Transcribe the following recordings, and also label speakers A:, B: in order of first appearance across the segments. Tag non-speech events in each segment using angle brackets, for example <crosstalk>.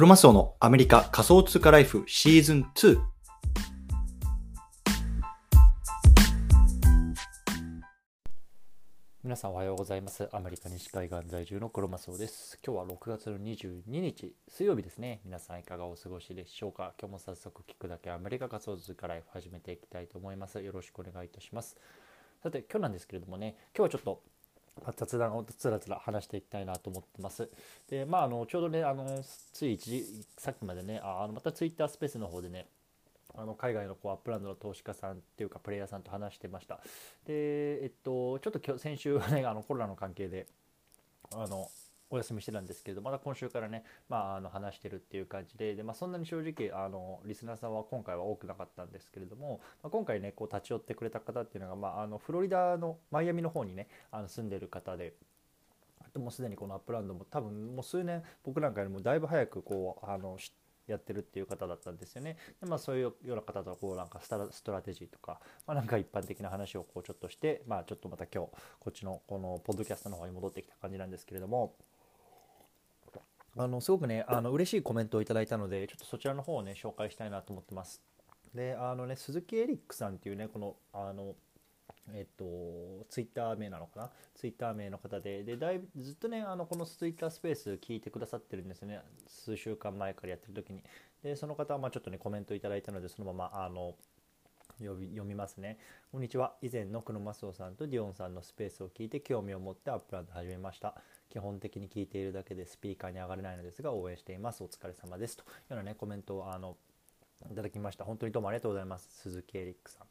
A: クロマスオのアメリカ仮想通貨ライフシーズン2。皆さんおはようございます。アメリカ西海岸在住のクロマスオです。今日は6月の22日水曜日ですね。皆さんいかがお過ごしでしょうか？今日も早速聞くだけアメリカ仮想通貨ライフ始めていきたいと思います。よろしくお願いいたします。さて今日なんですけれどもね、今日はちょっと雑談をつらつら話していきたいなと思ってます。で、まあ、あのちょうどね、あのつい時さっきまでね、あのまたツイッタースペースの方でね、あの海外のこうアップランドの投資家さんっていうかプレイヤーさんと話してました。で、えっと、ちょっと今日先週はね、あのコロナの関係で、あのお休みしてたんですけどまた今週からね、まあ、あの話してるっていう感じでで、まあ、そんなに正直あのリスナーさんは今回は多くなかったんですけれども、まあ、今回ねこう立ち寄ってくれた方っていうのが、まあ、あのフロリダのマイアミの方にねあの住んでる方で。もうすでにこのアップランドも多分もう数年僕なんかよりもだいぶ早くこうあのやってるっていう方だったんですよね。でまあ、そういうような方とこうなんかストラテジーとか、まあ、なんか一般的な話をこうちょっとして、まあ、ちょっとまた今日こっちのこのポッドキャストの方に戻ってきた感じなんですけれども。あのすごくねあの嬉しいコメントをいただいたのでちょっとそちらの方をね紹介したいなと思ってます。であのね鈴木エリックさんっていうねこのあのえっと、ツイッター名なのかな？ツイッター名の方ででだいぶずっとねあのこのツイッタースペース聞いてくださってるんですね。数週間前からやってる時に。でその方はまあちょっとねコメントいただいたのでそのままあの読み読みますね。こんにちは。以前のクノマスオさんとディオンさんのスペースを聞いて興味を持ってアップランド始めました。基本的に聞いているだけでスピーカーに上がれないのですが応援しています。お疲れ様です。というようなね、コメントをあのいただきました。本当にどうもありがとうございます。鈴木エリックさん。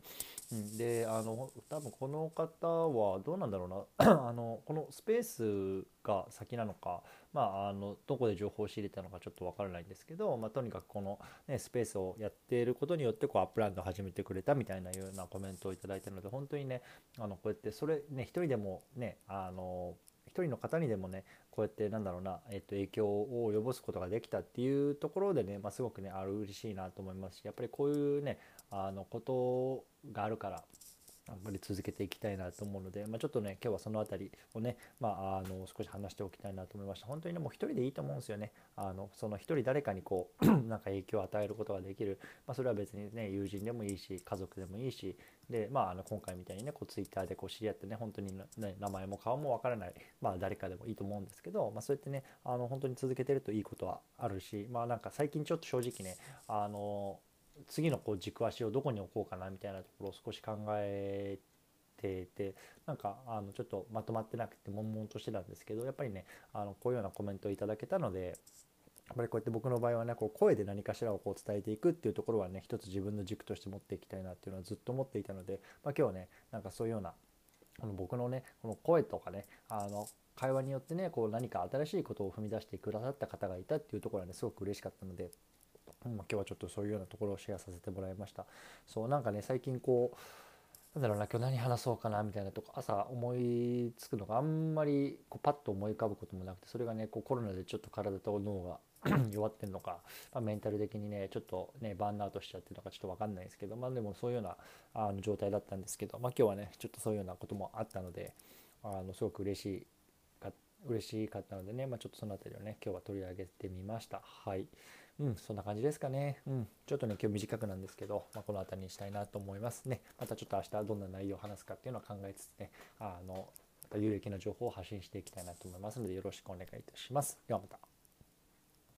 A: うん、であの多分この方はどうなんだろうな。<clears throat> あのこのスペースが先なのか、まあ、あのどこで情報を仕入れたのかちょっと分からないんですけど、まあ、とにかくこの、ね、スペースをやっていることによってこうアップランドを始めてくれたみたいなようなコメントをいただいたので本当にねあのこうやってそれね一人でもねあの人の方にでもねこうやってなんだろうな、えっと、影響を及ぼすことができたっていうところでね、まあ、すごくねあの嬉しいなと思いますしやっぱりこういうねあのことがあるからあんまり続けていきたいなと思うので、まあ、ちょっとね今日はその辺りをね、まあ、あの少し話しておきたいなと思いました。本当にねもう一人でいいと思うんですよね。あのその一人誰かにこう <clears throat> なんか影響を与えることができる、まあ、それは別にね友人でもいいし家族でもいいし。でまああの今回みたいにねこうツイッターでこう知り合ってね本当に、ね、名前も顔もわからない、まあ、誰かでもいいと思うんですけど、まあ、そうやってねあの本当に続けてるといいことはあるしまあなんか最近ちょっと正直ねあの次のこう軸足をどこに置こうかなみたいなところを少し考えててなんかあのちょっとまとまってなくて悶々としてたんですけどやっぱりねあのこういうようなコメントをいただけたのでやっぱりこうやって僕の場合はねこう声で何かしらをこう伝えていくっていうところはね一つ自分の軸として持っていきたいなっていうのはずっと思っていたので、まあ、今日ねなんかそういうようなこの僕のねこの声とかねあの会話によってねこう何か新しいことを踏み出してくださった方がいたっていうところはねすごく嬉しかったのでうん、今日はちょっとそういうようなところをシェアさせてもらいました。そうなんかね最近こうなんだろうな今日何話そうかなみたいなとこ朝思いつくのがあんまりこうパッと思い浮かぶこともなくてそれがねこうコロナでちょっと体と脳が <coughs> 弱ってんのか、まあ、メンタル的にねちょっとねバーンアウトしちゃってるのかちょっと分かんないですけどまあでもそういうようなあの状態だったんですけどまあ今日はねちょっとそういうようなこともあったのであのすごく嬉しい嬉しかったのでね、まあ、ちょっとその辺りをね今日は取り上げてみましたはい。うん、そんな感じですかね。うん、ちょっとね、今日短くなんですけど、まあ、この辺りにしたいなと思いますね。またちょっと明日どんな内容を話すかっていうのを考えつつね、あの、また有益な情報を発信していきたいなと思いますので、よろしくお願いいたします。ではまた。